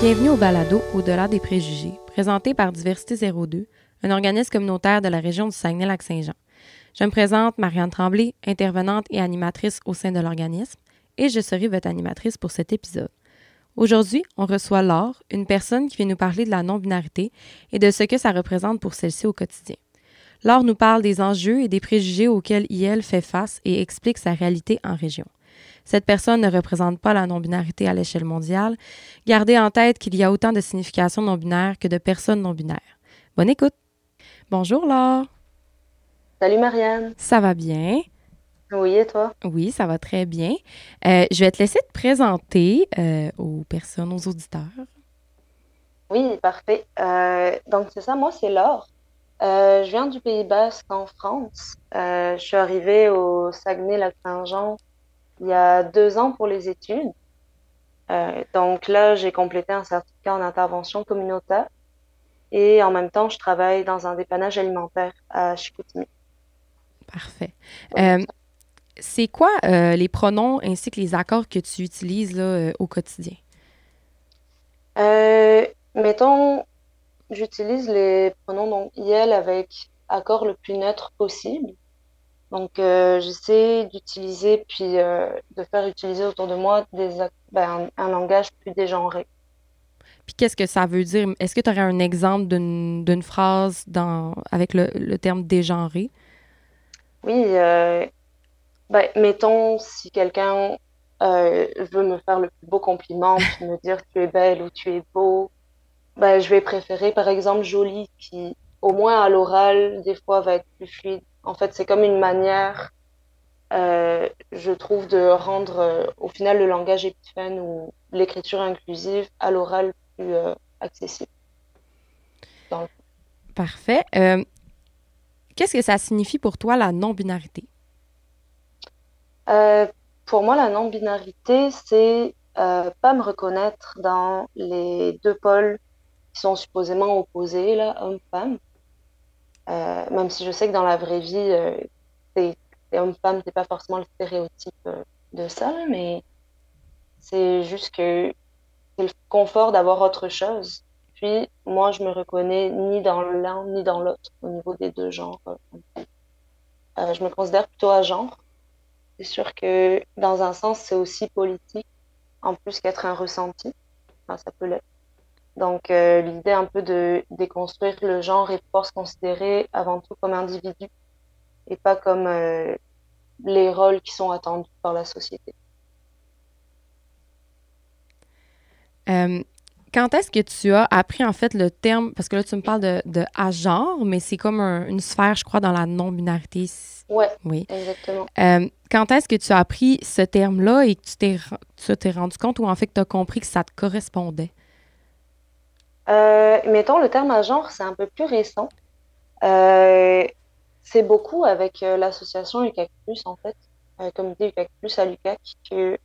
Bienvenue au balado Au-delà des préjugés, présenté par Diversité 02, un organisme communautaire de la région du Saguenay-Lac-Saint-Jean. Je me présente Marianne Tremblay, intervenante et animatrice au sein de l'organisme, et je serai votre animatrice pour cet épisode. Aujourd'hui, on reçoit Laure, une personne qui vient nous parler de la non-binarité et de ce que ça représente pour celle-ci au quotidien. Laure nous parle des enjeux et des préjugés auxquels IL fait face et explique sa réalité en région. Cette personne ne représente pas la non-binarité à l'échelle mondiale. Gardez en tête qu'il y a autant de significations non-binaires que de personnes non-binaires. Bonne écoute. Bonjour Laure. Salut Marianne. Ça va bien? Oui, et toi? Oui, ça va très bien. Euh, je vais te laisser te présenter euh, aux personnes, aux auditeurs. Oui, parfait. Euh, donc, c'est ça, moi, c'est Laure. je viens du Pays Basque en France. je suis arrivée au Saguenay-Lac-Saint-Jean il y a deux ans pour les études. donc là, j'ai complété un certificat en intervention communautaire et en même temps, je travaille dans un dépannage alimentaire à Chicoutimi. Parfait c'est quoi euh, les pronoms ainsi que les accords que tu utilises là, euh, au quotidien? Euh, mettons, j'utilise les pronoms donc IL avec accord le plus neutre possible. Donc, j'essaie d'utiliser puis de faire utiliser autour de moi des, ben, un, langage plus dégenré. Puis qu'est-ce que ça veut dire? Est-ce que tu aurais un exemple d'une phrase dans, avec le, le terme dégenré? Oui, ben, mettons, si quelqu'un euh, veut me faire le plus beau compliment, puis me dire tu es belle ou tu es beau, ben, je vais préférer par exemple jolie, qui au moins à l'oral, des fois, va être plus fluide. En fait, c'est comme une manière, euh, je trouve, de rendre euh, au final le langage épithène ou l'écriture inclusive à l'oral plus euh, accessible. Parfait. Qu'est-ce que ça signifie pour toi la non-binarité? Pour moi, la non-binarité, c'est pas me reconnaître dans les deux pôles qui sont supposément opposés, là, homme-femme. Euh, même si je sais que dans la vraie vie, euh, c'est homme-femme, c'est pas forcément le stéréotype de ça, mais c'est juste que c'est le confort d'avoir autre chose. Puis moi, je me reconnais ni dans l'un ni dans l'autre au niveau des deux genres. je me considère plutôt à genre. C'est sûr que dans un sens, c'est aussi politique, en plus qu'être un ressenti. Ça peut l'être. Donc, euh, l'idée un peu de déconstruire le genre et pouvoir se considérer avant tout comme individu et pas comme euh, les rôles qui sont attendus par la société. Euh, quand est-ce que tu as appris en fait le terme, parce que là tu me parles de, de genre, mais c'est comme une sphère, je crois, dans la non-binarité. Ouais, oui, exactement. Quand est-ce que tu as appris ce terme-là et que tu t'es, t'es rendu compte ou en fait que tu as compris que ça te correspondait? Euh, mettons, le terme à genre, c'est un peu plus récent. Euh, c'est beaucoup avec l'association UCAC+, en fait, comité UCAC+, à l'UCAC, que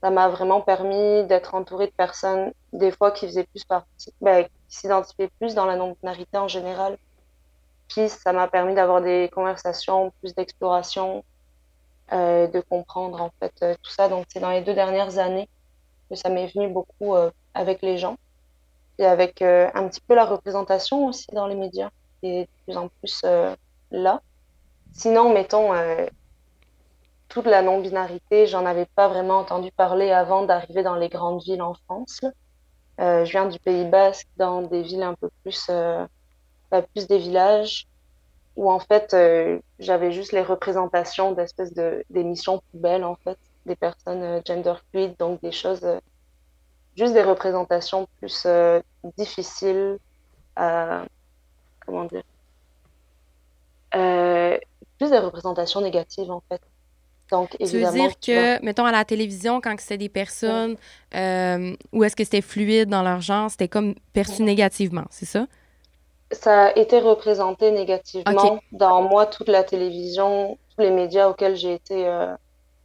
ça m'a vraiment permis d'être entourée de personnes, des fois qui faisaient plus partie, ben, qui s'identifiaient plus dans la non-binarité en général. Puis ça m'a permis d'avoir des conversations, plus d'exploration, euh, de comprendre en fait euh, tout ça. Donc c'est dans les deux dernières années que ça m'est venu beaucoup euh, avec les gens et avec euh, un petit peu la représentation aussi dans les médias qui est de plus en plus euh, là. Sinon, mettons, toute la non-binarité, j'en avais pas vraiment entendu parler avant d'arriver dans les grandes villes en France. Euh, je viens du Pays Basque, dans des villes un peu plus, euh, bah, plus des villages, où en fait euh, j'avais juste les représentations d'espèces de d'émissions poubelles en fait, des personnes euh, gender fluid, donc des choses, euh, juste des représentations plus euh, difficiles, comment dire, plus des représentations négatives en fait. Donc, évidemment, tu veux dire que, mettons, à la télévision, quand c'était des personnes, euh, ou est-ce que c'était fluide dans leur genre, c'était comme perçu négativement, c'est ça? Ça a été représenté négativement dans moi, toute la télévision, tous les médias auxquels j'ai été, euh,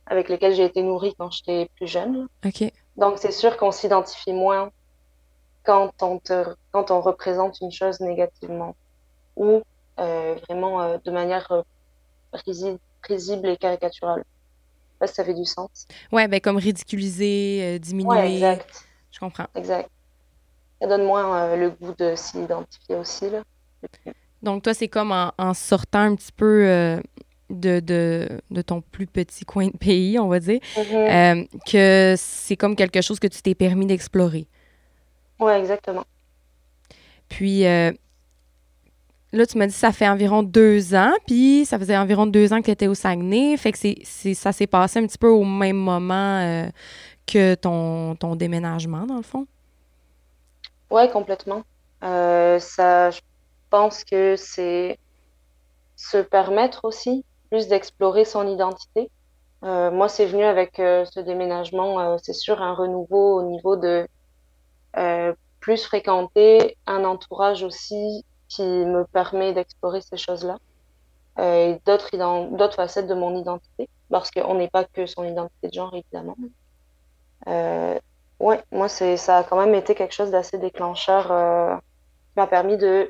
avec lesquels j'ai été nourrie quand j'étais plus jeune. OK. Donc, c'est sûr qu'on s'identifie moins quand on, te, quand on représente une chose négativement ou euh, vraiment euh, de manière euh, risible et caricaturale ça fait du sens. Ouais, ben comme ridiculiser, diminuer. Ouais, exact. Je comprends. Exact. ça donne moins le goût de s'identifier aussi. Là. Donc, toi, c'est comme en, sortant un petit peu de, de, ton plus petit coin de pays, on va dire, mm-hmm. que c'est comme quelque chose que tu t'es permis d'explorer. Oui, exactement. Puis, Là, tu m'as dit que ça fait environ deux ans, puis ça faisait environ deux ans que tu étais au Saguenay. Fait que c'est, ça s'est passé un petit peu au même moment euh, que ton, ton déménagement, dans le fond? Oui, complètement. Euh, ça, je pense que c'est se permettre aussi plus d'explorer son identité. Euh, moi, c'est venu avec ce déménagement, c'est sûr, un renouveau au niveau de plus fréquenter un entourage aussi qui me permet d'explorer ces choses-là euh, et d'autres, facettes de mon identité, parce qu'on n'est pas que son identité de genre, évidemment. Euh, ouais, moi, c'est, ça a quand même été quelque chose d'assez déclencheur euh, qui m'a permis de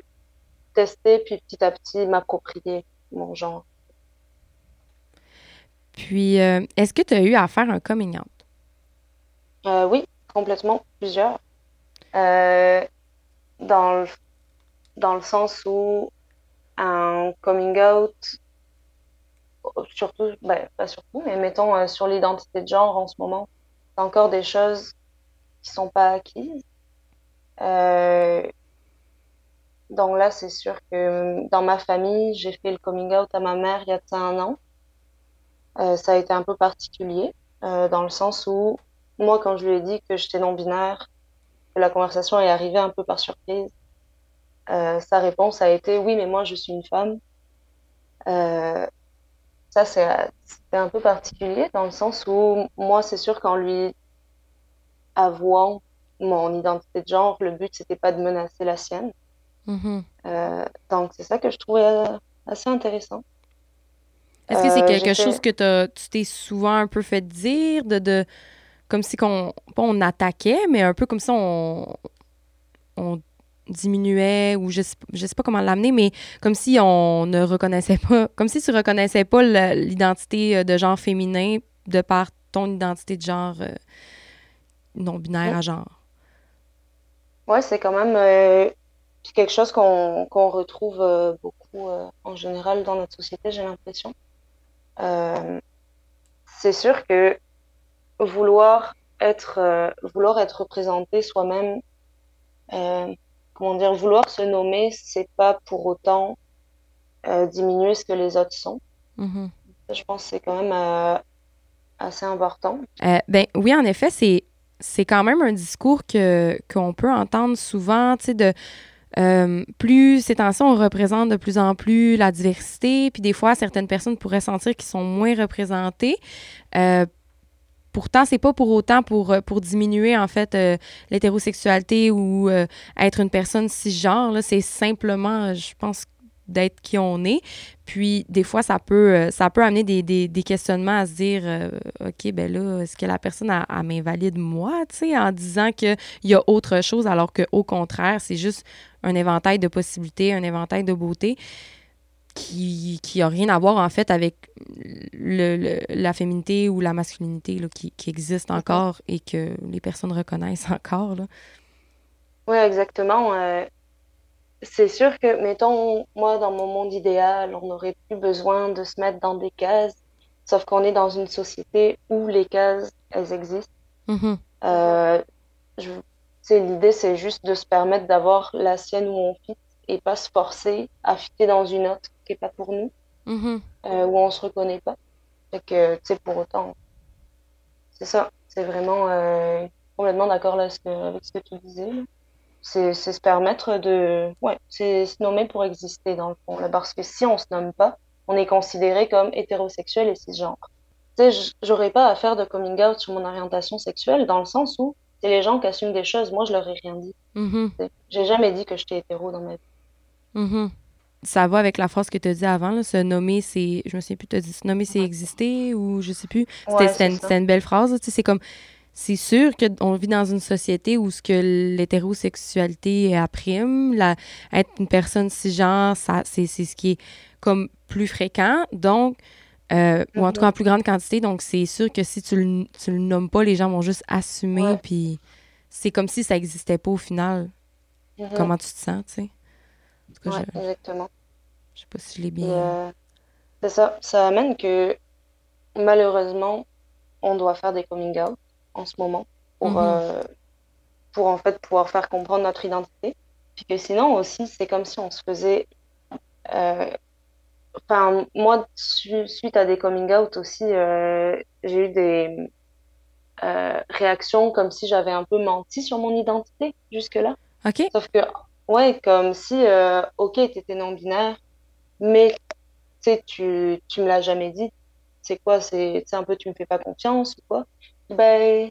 tester, puis petit à petit m'approprier mon genre. Puis, euh, est-ce que tu as eu à faire un coming out? oui, complètement, plusieurs. dans le dans le sens où un coming out, surtout, ben, pas surtout, mais mettons euh, sur l'identité de genre en ce moment, c'est encore des choses qui sont pas acquises. Euh, donc là, c'est sûr que dans ma famille, j'ai fait le coming out à ma mère il y a un an. Euh, ça a été un peu particulier, dans le sens où moi, quand je lui ai dit que j'étais non-binaire, la conversation est arrivée un peu par surprise. Euh, sa réponse a été oui, mais moi je suis une femme. Euh, ça, c'est un peu particulier dans le sens où moi, c'est sûr qu'en lui avouant mon identité de genre, le but, c'était pas de menacer la sienne. Mm-hmm. Euh, donc, c'est ça que je trouvais assez intéressant. Est-ce que c'est quelque chose que tu t'es souvent un peu fait dire, de, de comme si qu'on, on attaquait, mais un peu comme si on, on diminuait ou je sais, sais pas comment l'amener, mais comme si on ne reconnaissait pas, comme si tu reconnaissais pas l'identité euh, de genre féminin de par ton identité de genre euh, non-binaire à genre. Ouais, c'est quand même euh, quelque chose qu'on retrouve beaucoup en général dans notre société, j'ai l'impression. C'est sûr que vouloir être, vouloir être représenté soi-même comment dire, vouloir se nommer, c'est pas pour autant euh, diminuer ce que les autres sont. Mm-hmm. Je pense que c'est quand même euh, assez important. Euh, ben oui, en effet, c'est c'est quand même un discours que qu'on peut entendre souvent, tu sais, de plus ces temps on représente de plus en plus la diversité, puis des fois, certaines personnes pourraient sentir qu'ils sont moins représentées. Pourtant, c'est pas pour autant pour, euh, diminuer, en fait, euh, l'hétérosexualité ou euh, être une personne cisgenre. C'est simplement, je pense, d'être qui on est. Puis, des fois, ça peut, ça peut amener des, des, des questionnements à se dire OK, ben là, est-ce que la personne, a, m'invalide moi, tu sais, en disant qu'il y a autre chose, alors qu'au contraire, c'est juste un éventail de possibilités, un éventail de beauté qui qui a rien à voir en fait avec le, la féminité ou la masculinité là, qui, qui, existe encore et que les personnes reconnaissent encore. Oui, exactement. Euh, c'est sûr que, mettons, moi, dans mon monde idéal, on n'aurait plus besoin de se mettre dans des cases, sauf qu'on est dans une société où les cases, elles existent. Mm-hmm. Euh, L'idée, c'est juste de se permettre d'avoir la sienne où on fit et pas se forcer à fitter dans une autre qui n'est pas pour nous, mm-hmm. euh, où on se reconnaît pas. Fait que, tu sais, pour autant, c'est ça. C'est vraiment euh, complètement d'accord avec ce que tu disais. C'est se permettre de. Ouais, c'est se nommer pour exister, dans le fond. Là, parce que si on se nomme pas, on est considéré comme hétérosexuel et cisgenre. Tu sais, j'aurais pas à faire de coming out sur mon orientation sexuelle, dans le sens où c'est les gens qui assument des choses. Moi, je leur ai rien dit. Mm-hmm. J'ai jamais dit que j'étais hétéro dans ma vie. Mm-hmm. Ça va avec la phrase que tu as dit avant, là, se nommer, c'est. Je me sais plus, tu as dit se nommer, c'est exister ou je sais plus. C'était une, belle phrase. C'est comme. C'est sûr qu'on vit dans une société où ce que l'hétérosexualité apprime, la, être une personne cisgenre, ça, c'est, ce qui est comme plus fréquent. Donc, euh, ou en tout cas en plus grande quantité. Donc, c'est sûr que si tu le, tu le nommes pas, les gens vont juste assumer. Puis, c'est comme si ça n'existait pas au final. Mhm. comment tu te sens, tu sais? En tout cas, Ouais, je, exactement. je sais pas si je l'ai bien. euh, c'est ça, ça amène que malheureusement, on doit faire des coming out en ce moment pour, Mhm. euh, pour en fait pouvoir faire comprendre notre identité. Puis que sinon aussi, c'est comme si on se faisait... euh, Enfin, moi, su- suite à des coming out aussi, euh, j'ai eu des réactions comme si j'avais un peu menti sur mon identité jusque-là. OK? Sauf que, ouais, comme si, ok, t'étais non-binaire, mais tu tu, tu me l'as jamais dit. C'est quoi? C'est un peu tu me fais pas confiance ou quoi? Ben,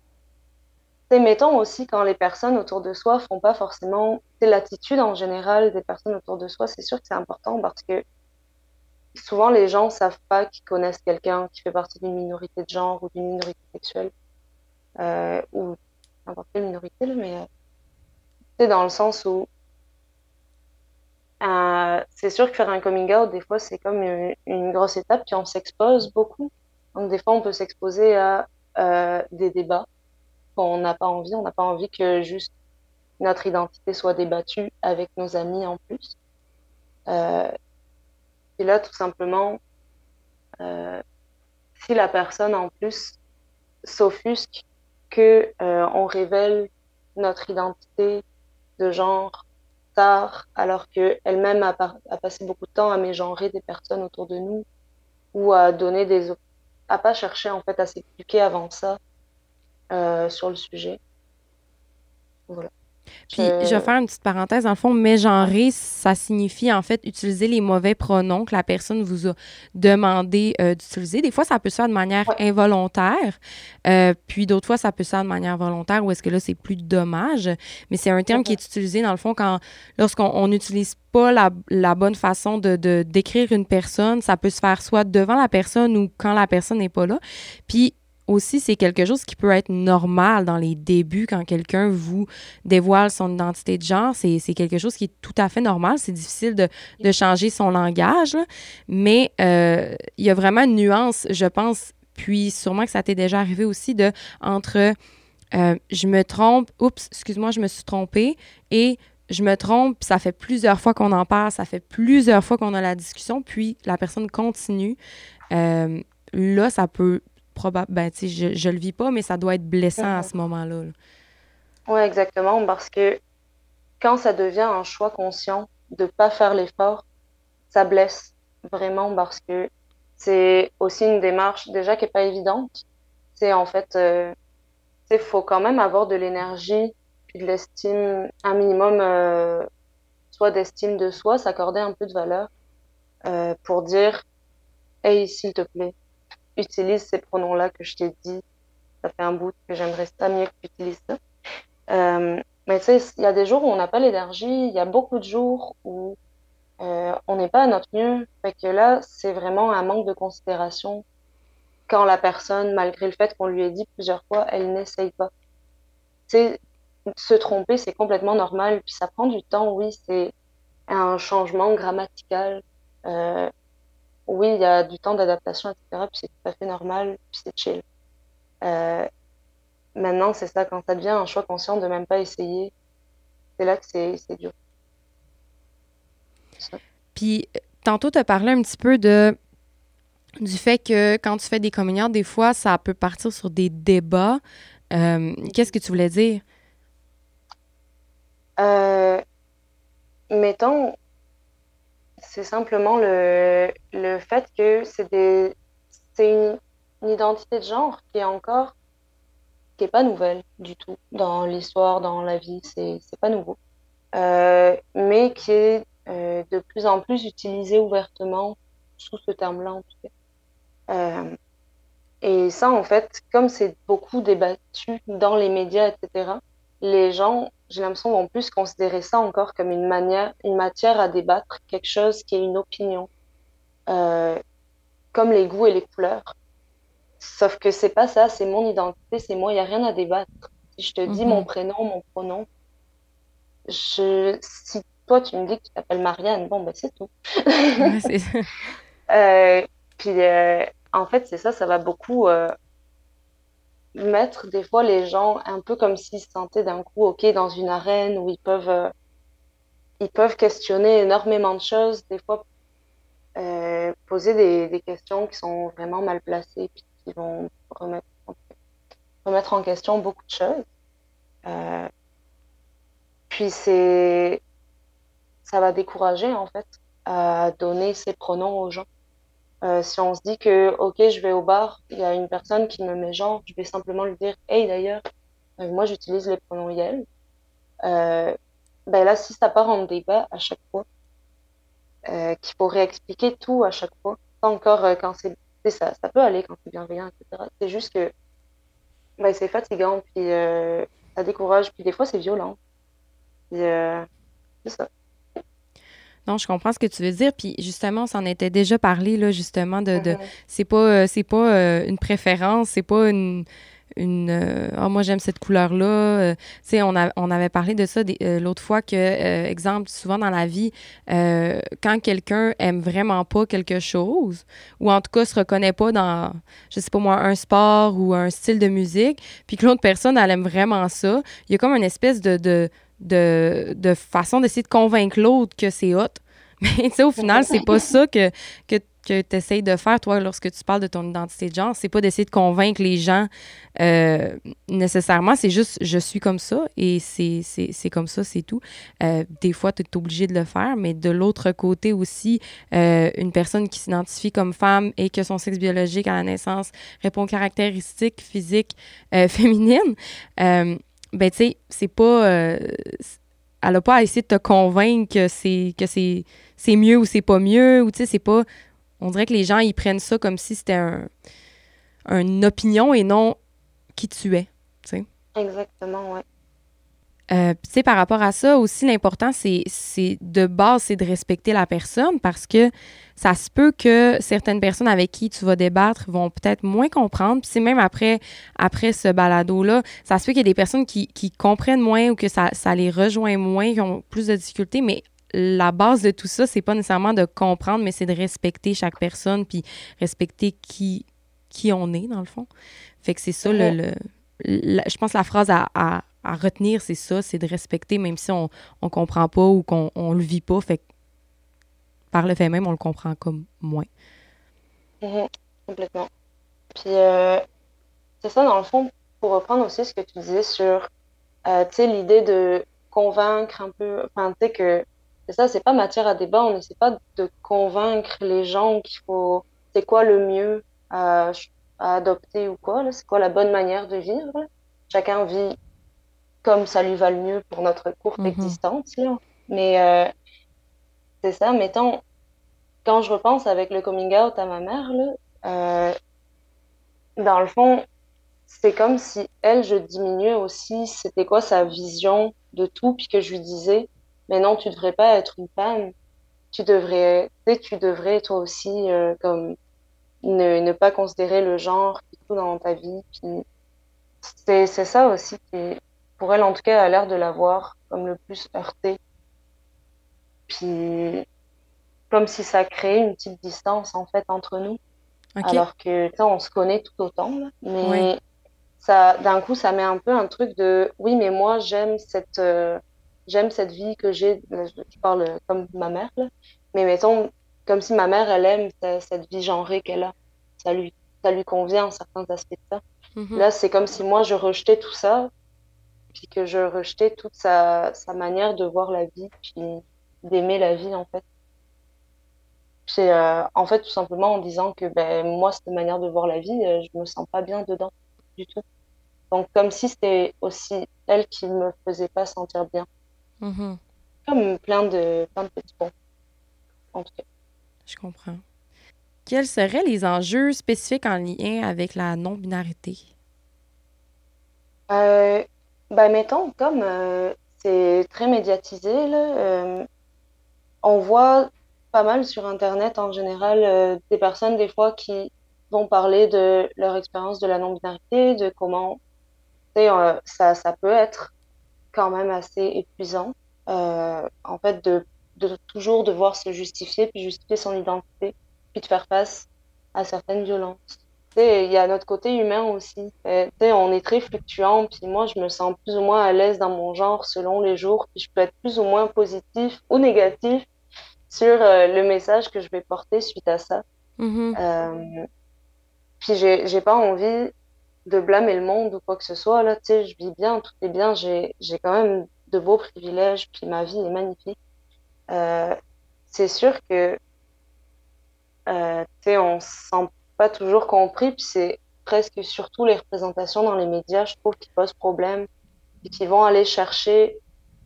sais, mettons aussi quand les personnes autour de soi font pas forcément, c'est l'attitude en général des personnes autour de soi, c'est sûr que c'est important parce que souvent les gens savent pas qu'ils connaissent quelqu'un qui fait partie d'une minorité de genre ou d'une minorité sexuelle, euh, ou n'importe quelle minorité, mais euh, sais, dans le sens où Euh, c'est sûr que faire un coming out, des fois, c'est comme une, une grosse étape, puis on s'expose beaucoup. Donc, des fois, on peut s'exposer à des débats qu'on n'a pas envie. On n'a pas envie que juste notre identité soit débattue avec nos amis en plus. Euh, et là, tout simplement, euh, si la personne en plus s'offusque que euh, on révèle notre identité de genre tard, alors qu'elle-même a, a passé beaucoup de temps à mégenrer des personnes autour de nous ou à donner des, à pas chercher en fait à s'expliquer avant ça euh, sur le sujet. Voilà. Puis, je vais faire une petite parenthèse. Dans le fond, mégenrer, ça signifie en fait utiliser les mauvais pronoms que la personne vous a demandé euh, d'utiliser. Des fois, ça peut se faire de manière Ouais. involontaire, euh, puis d'autres fois, ça peut se faire de manière volontaire, où est-ce que là, c'est plus dommage? Mais c'est un terme qui est utilisé, dans le fond, quand lorsqu'on on n'utilise pas la, la bonne façon de, de décrire une personne, ça peut se faire soit devant la personne ou quand la personne n'est pas là. Puis aussi, c'est quelque chose qui peut être normal dans les débuts quand quelqu'un vous dévoile son identité de genre. C'est quelque chose qui est tout à fait normal. C'est difficile de, changer son langage, mais euh, il y a vraiment une nuance, je pense, puis sûrement que ça t'est déjà arrivé aussi, de entre euh, je me trompe, oups, excuse-moi, je me suis trompée, et je me trompe, ça fait plusieurs fois qu'on en parle, ça fait plusieurs fois qu'on a la discussion, puis la personne continue. Euh, là, ça peut probablement, ben, tu sais, je, je le vis pas, mais ça doit être blessant à Mhm. ce moment-là. là. Ouais, exactement, parce que quand ça devient un choix conscient de pas faire l'effort, ça blesse vraiment parce que c'est aussi une démarche déjà qui est pas évidente. C'est en fait, euh, il faut quand même avoir de l'énergie puis de l'estime, un minimum, euh, soit d'estime de soi, s'accorder un peu de valeur euh, pour dire, hey, s'il te plaît, utilise ces pronoms-là que je t'ai dit. Ça fait un bout que j'aimerais ça mieux que tu utilises ça. Euh, mais tu sais, il y a des jours où on n'a pas l'énergie, il y a beaucoup de jours où euh, on n'est pas à notre mieux. Fait que là, c'est vraiment un manque de considération quand la personne, malgré le fait qu'on lui ait dit plusieurs fois, elle n'essaye pas. Tu se tromper, c'est complètement normal, puis ça prend du temps, oui, c'est un changement grammatical. Euh, oui, il y a du temps d'adaptation, etc., puis c'est tout à fait normal, puis c'est chill. Euh, maintenant, c'est ça, quand ça devient un choix conscient de même pas essayer, c'est là que c'est c'est dur. Puis, tantôt, tu as parlé un petit peu de du fait que quand tu fais des communions, des fois, ça peut partir sur des débats. Euh, Qu'est-ce que tu voulais dire? Euh, mettons, c'est simplement le, le fait que c'est une, identité de genre qui est encore, qui est pas nouvelle du tout dans l'histoire, dans la vie, c'est, c'est pas nouveau. Euh, mais qui est euh, de plus en plus utilisée ouvertement sous ce terme-là, en tout cas. Euh, et ça, en fait, comme c'est beaucoup débattu dans les médias, etc., les gens, j'ai l'impression, vont plus considérer ça encore comme une manière, une matière à débattre, quelque chose qui est une opinion, euh, comme les goûts et les couleurs. Sauf que c'est pas ça, c'est mon identité, c'est moi, il n'y a rien à débattre. Si je te dis mon Mhm. prénom, mon pronom, je, si toi tu me dis que tu t'appelles Marianne, bon, ben c'est tout. Ouais, Euh, puis, euh, en fait, c'est ça, ça va beaucoup mettre des fois les gens un peu comme s'ils se sentaient d'un coup, OK, dans une arène où ils peuvent euh, ils peuvent questionner énormément de choses, des fois euh, poser des, des, questions qui sont vraiment mal placées, puis qui vont remettre, remettre en question beaucoup de choses. Euh, puis c'est, ça va décourager en fait à donner ses pronoms aux gens. Euh, si on se dit que, ok, je vais au bar, il y a une personne qui me met genre, je vais simplement lui dire, hey d'ailleurs, euh, moi j'utilise les pronoms yel. Euh, ben là, si ça part en débat à chaque fois, qu'il faut réexpliquer tout à chaque fois, pas encore quand c'est, ça, ça peut aller quand c'est bienveillant, etc. C'est juste que ben, c'est fatigant, puis ça décourage, puis des fois c'est violent. C'est ça. Non, je comprends ce que tu veux dire. Puis justement, on s'en était déjà parlé, là, justement, de, de c'est pas, euh, c'est pas euh, une préférence, c'est pas une, une euh, ah, moi j'aime cette couleur-là. Euh, tu sais, on, a- on avait parlé de ça l'autre fois que, exemple, souvent dans la vie, quand quelqu'un aime vraiment pas quelque chose, ou en tout cas se reconnaît pas dans, je sais pas moi, un sport ou un style de musique, puis que l'autre personne, elle aime vraiment ça, il y a comme une espèce de, de, de, de façon d'essayer de convaincre l'autre que c'est hot. Mais tu sais, au final, c'est pas ça que, que, que tu essayes de faire, toi, lorsque tu parles de ton identité de genre. C'est pas d'essayer de convaincre les gens euh, nécessairement, c'est juste je suis comme ça et c'est comme ça, c'est tout. Euh, des fois, tu es obligé de le faire, mais de l'autre côté aussi, euh, une personne qui s'identifie comme femme et que son sexe biologique à la naissance répond aux caractéristiques physiques féminines, ben tu sais, c'est pas. euh, elle a pas à essayer de te convaincre que c'est que c'est c'est mieux ou c'est pas mieux ou tu sais c'est pas on dirait que les gens ils prennent ça comme si c'était un une opinion et non qui tu es tu sais Exactement, ouais. Euh, tu sais, par rapport à ça aussi, l'important, c'est, de base, c'est de respecter la personne parce que ça se peut que certaines personnes avec qui tu vas débattre vont peut-être moins comprendre. Puis c'est même après, après ce balado-là, ça se peut qu'il y ait des personnes qui, qui comprennent moins ou que ça, ça les rejoint moins, qui ont plus de difficultés, mais la base de tout ça, c'est pas nécessairement de comprendre, mais c'est de respecter chaque personne puis respecter qui, qui on est, dans le fond. Fait que c'est ça, le, Ouais. le- la- je pense la phrase à, à- à retenir, c'est ça, c'est de respecter, même si on on comprend pas ou qu'on on le vit pas. Fait par le fait même, on le comprend comme moins. Mhm. Complètement. Puis, euh, c'est ça, dans le fond, pour reprendre aussi ce que tu disais sur, euh, l'idée de convaincre un peu, enfin, tu sais, que c'est ça, c'est pas matière à débat, on n'essaie pas de convaincre les gens qu'il faut, c'est quoi le mieux à, ch- à adopter ou quoi, c'est quoi la bonne manière de vivre. Chacun vit comme ça lui va le mieux pour notre courte Mhm. existence, là. Mais, euh, c'est ça, mettons, quand je repense avec le coming out à ma mère, là, euh, dans le fond, c'est comme si elle, je diminuais aussi, c'était quoi sa vision de tout, puis que je lui disais, mais non, tu devrais pas être une femme, tu devrais, tu devrais toi aussi, euh, comme, ne, ne pas considérer le genre, tout dans ta vie, puis c'est, c'est ça aussi qui, pour elle, en tout cas, a l'air de l'avoir comme le plus heurté, puis comme si ça créait une petite distance, en fait, entre nous. Alors que, tu on se connaît tout autant, là. Oui. Mais ça, d'un coup, ça met un peu un truc de, oui, mais moi, j'aime cette, euh, j'aime cette vie que j'ai, je, parle comme ma mère, là. Mais mettons, comme si ma mère, elle aime ce- cette vie genrée qu'elle a. Ça lui, ça lui convient, certains aspects de ça. Mhm. Là, c'est comme si moi, je rejetais tout ça, puis que je rejetais toute sa, sa manière de voir la vie, puis d'aimer la vie, en fait. C'est euh, en fait tout simplement en disant que ben moi cette manière de voir la vie, euh, je me sens pas bien dedans du tout. Donc comme si c'était aussi elle qui me faisait pas sentir bien. Mhm. Comme plein de plein de petits ponts en tout cas. Je comprends. Quels seraient les enjeux spécifiques en lien avec la non-binarité? Euh, ben mettons comme euh, c'est très médiatisé là, euh, on voit pas mal sur internet en général euh, des personnes des fois qui vont parler de leur expérience de la non-binarité, de comment ça ça peut être quand même assez épuisant. En fait, de, de toujours devoir se justifier, puis justifier son identité, puis de faire face à certaines violences. Il y a notre côté humain aussi. Euh, on est très fluctuant, puis moi, je me sens plus ou moins à l'aise dans mon genre selon les jours, puis je peux être plus ou moins positif ou négatif sur euh, le message que je vais porter suite à ça. Mm-hmm. Euh, puis j'ai, pas envie de blâmer le monde ou quoi que ce soit. Là, tu sais, je vis bien, tout est bien, j'ai, j'ai quand même de beaux privilèges, puis ma vie est magnifique. Euh, c'est sûr que, euh, tu sais, on se sent pas toujours compris, puis c'est presque surtout les représentations dans les médias, je trouve, qui posent problème, et qui vont aller chercher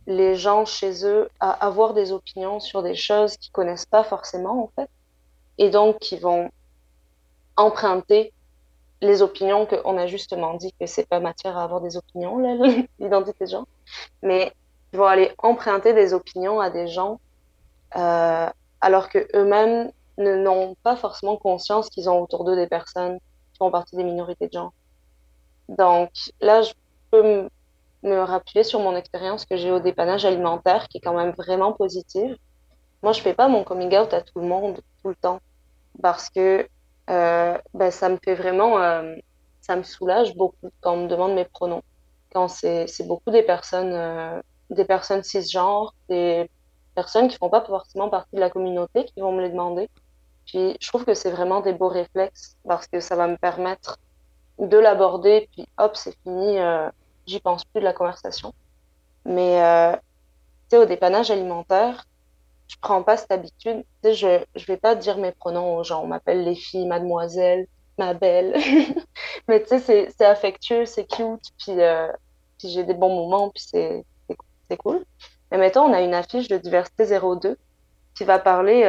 les gens chez eux à avoir des opinions sur des choses qu'ils connaissent pas forcément, en fait, et donc qui vont emprunter les opinions qu'on a justement dit que c'est pas matière à avoir des opinions, l'identité des gens, mais ils vont aller emprunter des opinions à des gens euh, alors que eux-mêmes n'ont pas forcément conscience qu'ils ont autour d'eux des personnes qui font partie des minorités de genre. Donc là, je peux me rappuyer sur mon expérience que j'ai au dépannage alimentaire, qui est quand même vraiment positive. Moi, je fais pas mon coming out à tout le monde tout le temps parce que euh, ben, ça me fait vraiment, euh, ça me soulage beaucoup quand on me demande mes pronoms. Quand c'est beaucoup des personnes, euh, des personnes cisgenres, des personnes qui font pas forcément partie de la communauté qui vont me les demander. Puis je trouve que c'est vraiment des beaux réflexes parce que ça va me permettre de l'aborder, puis hop, c'est fini, euh, j'y pense plus de la conversation. Mais euh, tu sais, au dépannage alimentaire, je prends pas cette habitude. Tu sais, je, je vais pas dire mes pronoms aux gens. On m'appelle les filles, mademoiselle, ma belle. Mais tu sais, c'est affectueux, c'est cute, puis, euh, puis j'ai des bons moments, puis c'est cool. Mais mettons, on a une affiche de diversité 02 qui va parler,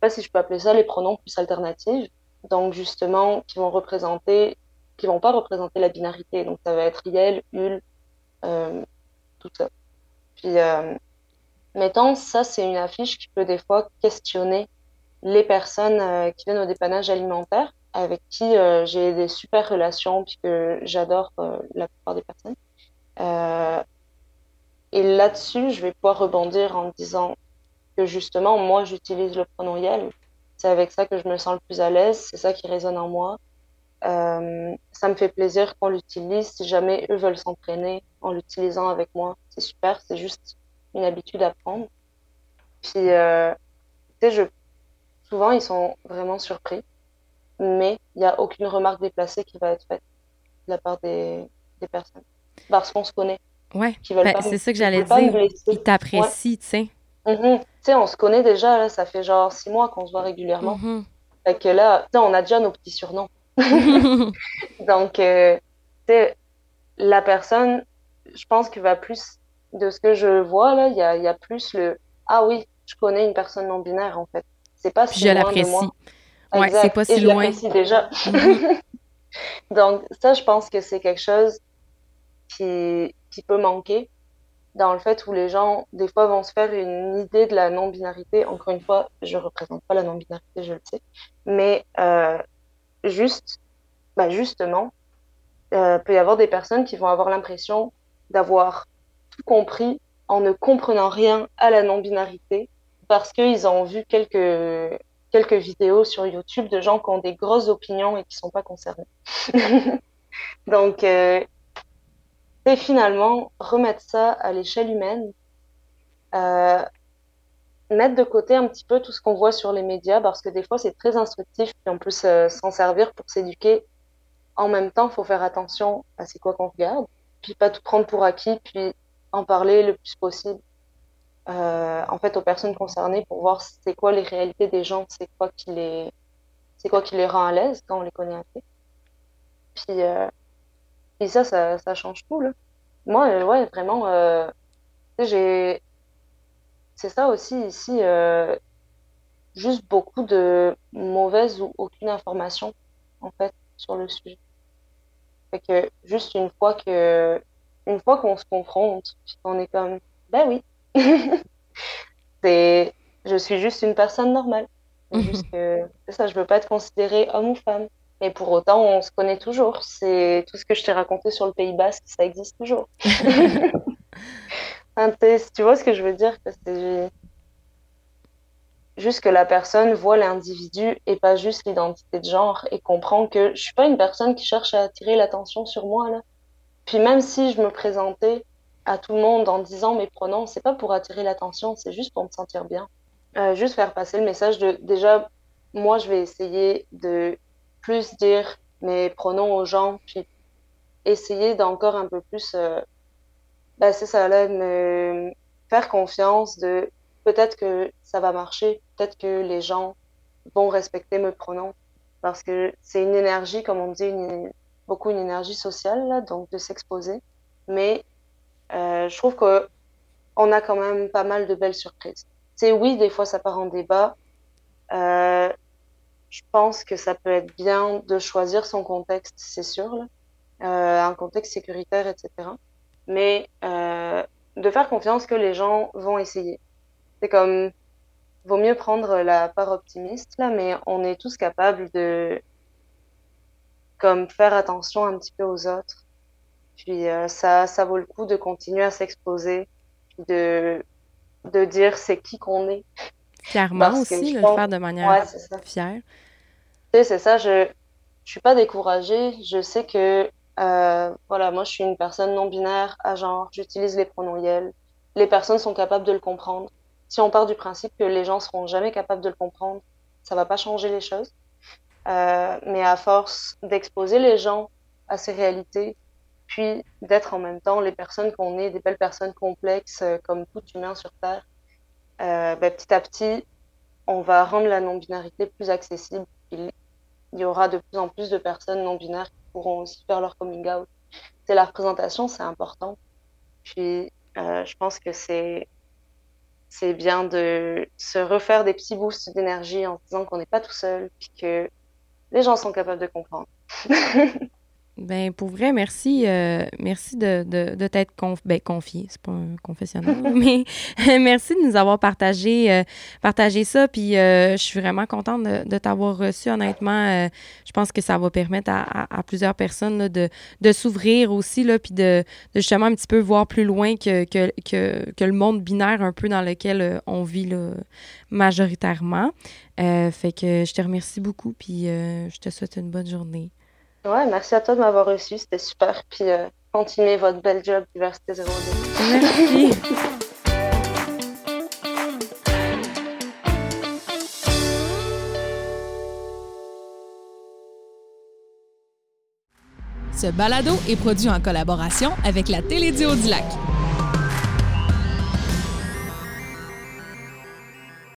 pas si je peux appeler ça les pronoms plus alternatifs. Donc, justement, qui vont représenter, qui vont pas représenter la binarité. Donc, ça va être IEL, UL, euh, tout ça. Puis, euh, mettons, ça, c'est une affiche qui peut des fois questionner les personnes euh, qui viennent au dépannage alimentaire, avec qui j'ai des super relations, puis que j'adore la plupart des personnes. Et là-dessus, je vais pouvoir rebondir en disant que justement, moi, j'utilise le pronom Yel. C'est avec ça que je me sens le plus à l'aise, c'est ça qui résonne en moi. Euh, ça me fait plaisir qu'on l'utilise. Si jamais eux veulent s'entraîner en l'utilisant avec moi, c'est super, c'est juste une habitude à prendre. Puis, euh, tu sais, je... souvent, ils sont vraiment surpris, mais il n'y a aucune remarque déplacée qui va être faite de la part des, des personnes. Parce qu'on se connaît. Ouais, ben, c'est ça que j'allais dire. Ils t'apprécient, tu sais. Mm-hmm. Tu sais, on se connaît déjà, là, ça fait genre six mois qu'on se voit régulièrement. Mm-hmm. Fait que là, on a déjà nos petits surnoms. Donc, euh, tu sais, la personne, je pense qu'il va plus, de ce que je vois, là, il y a, y a, plus le Ah oui, je connais une personne non binaire, en fait. C'est pas si loin de moi. Ouais, c'est pas si loin. Je déjà. Mm-hmm. Donc, ça, je pense que c'est quelque chose qui, qui peut manquer dans le fait où les gens, des fois, vont se faire une idée de la non-binarité. Encore une fois, je représente pas la non-binarité, je le sais. Mais euh, juste, bah justement, euh, peut y avoir des personnes qui vont avoir l'impression d'avoir tout compris en ne comprenant rien à la non-binarité parce qu'ils ont vu quelques, quelques vidéos sur YouTube de gens qui ont des grosses opinions et qui sont pas concernés. Donc, euh, et finalement remettre ça à l'échelle humaine, euh, mettre de côté un petit peu tout ce qu'on voit sur les médias parce que des fois c'est très instructif puis on peut s'en servir pour s'éduquer. En même temps, il faut faire attention à c'est quoi qu'on regarde, puis pas tout prendre pour acquis, puis en parler le plus possible euh, en fait aux personnes concernées pour voir c'est quoi les réalités des gens, c'est quoi qui les c'est quoi qui les rend à l'aise quand on les connaît assez. Puis euh, et ça, ça, ça change tout, là. Moi, euh, ouais, vraiment, euh, j'ai... C'est ça aussi, ici, euh, juste beaucoup de mauvaises ou aucune information, en fait, sur le sujet. Fait que juste une fois que... Une fois qu'on se confronte, on est comme, ben oui. c'est... Je suis juste une personne normale. C'est juste que... Ça, je veux pas être considérée homme ou femme. Et pour autant, on se connaît toujours. C'est tout ce que je t'ai raconté sur le Pays Basque, ça existe toujours. tu vois ce que je veux dire que juste que la personne voit l'individu et pas juste l'identité de genre et comprend que je suis pas une personne qui cherche à attirer l'attention sur moi là. Puis même si je me présentais à tout le monde en disant mes pronoms, c'est pas pour attirer l'attention, c'est juste pour me sentir bien. Euh, juste faire passer le message de déjà moi je vais essayer de plus dire mes pronoms aux gens puis essayer d'encore un peu plus euh, ben, c'est ça là me faire confiance de peut-être que ça va marcher, peut-être que les gens vont respecter mes pronoms parce que c'est une énergie, comme on dit, beaucoup une énergie sociale, là, donc de s'exposer. Mais euh, je trouve qu'on a quand même pas mal de belles surprises. C'est oui, des fois ça part en débat. Euh, je pense que ça peut être bien de choisir son contexte, c'est sûr. Euh, un contexte sécuritaire, etc. Mais euh, de faire confiance que les gens vont essayer. C'est comme, vaut mieux prendre la part optimiste, là, mais on est tous capables de, comme, faire attention un petit peu aux autres. Puis euh, ça, ça vaut le coup de continuer à s'exposer, de, de dire c'est qui qu'on est. Fièrement aussi, de le faire de manière fière. c'est ça, je, je suis pas découragée. Je sais que, euh, voilà, moi je suis une personne non binaire à genre, j'utilise les pronoms yel. Les personnes sont capables de le comprendre si on part du principe que les gens seront jamais capables de le comprendre, ça va pas changer les choses. Euh, mais à force d'exposer les gens à ces réalités, puis d'être en même temps les personnes qu'on est, des belles personnes complexes euh, comme tout humain sur Terre, euh, ben, petit à petit, on va rendre la non-binarité plus accessible. Il y aura de plus en plus de personnes non-binaires qui pourront aussi faire leur coming out. C'est la représentation, c'est important. Puis je pense que c'est c'est bien de se refaire des petits boosts d'énergie en disant qu'on n'est pas tout seul, puis que les gens sont capables de comprendre. Ben, pour vrai, merci. Euh, merci de, de, de t'être conf ben, confié. C'est pas un confessionnal, mais merci de nous avoir partagé, euh, partagé ça. Puis euh, je suis vraiment contente de, de t'avoir reçu. Honnêtement, je pense que ça va permettre à, à, plusieurs personnes là, de, de s'ouvrir aussi, là, puis de, de, justement un petit peu voir plus loin que, que, que, que le monde binaire un peu dans lequel on vit là, majoritairement. fait que je te remercie beaucoup, puis je te souhaite une bonne journée. Ouais, merci à toi de m'avoir reçu, c'était super. Puis euh, continuez votre bel job Diversité 02. Merci. Ce balado est produit en collaboration avec la Télédio du Lac.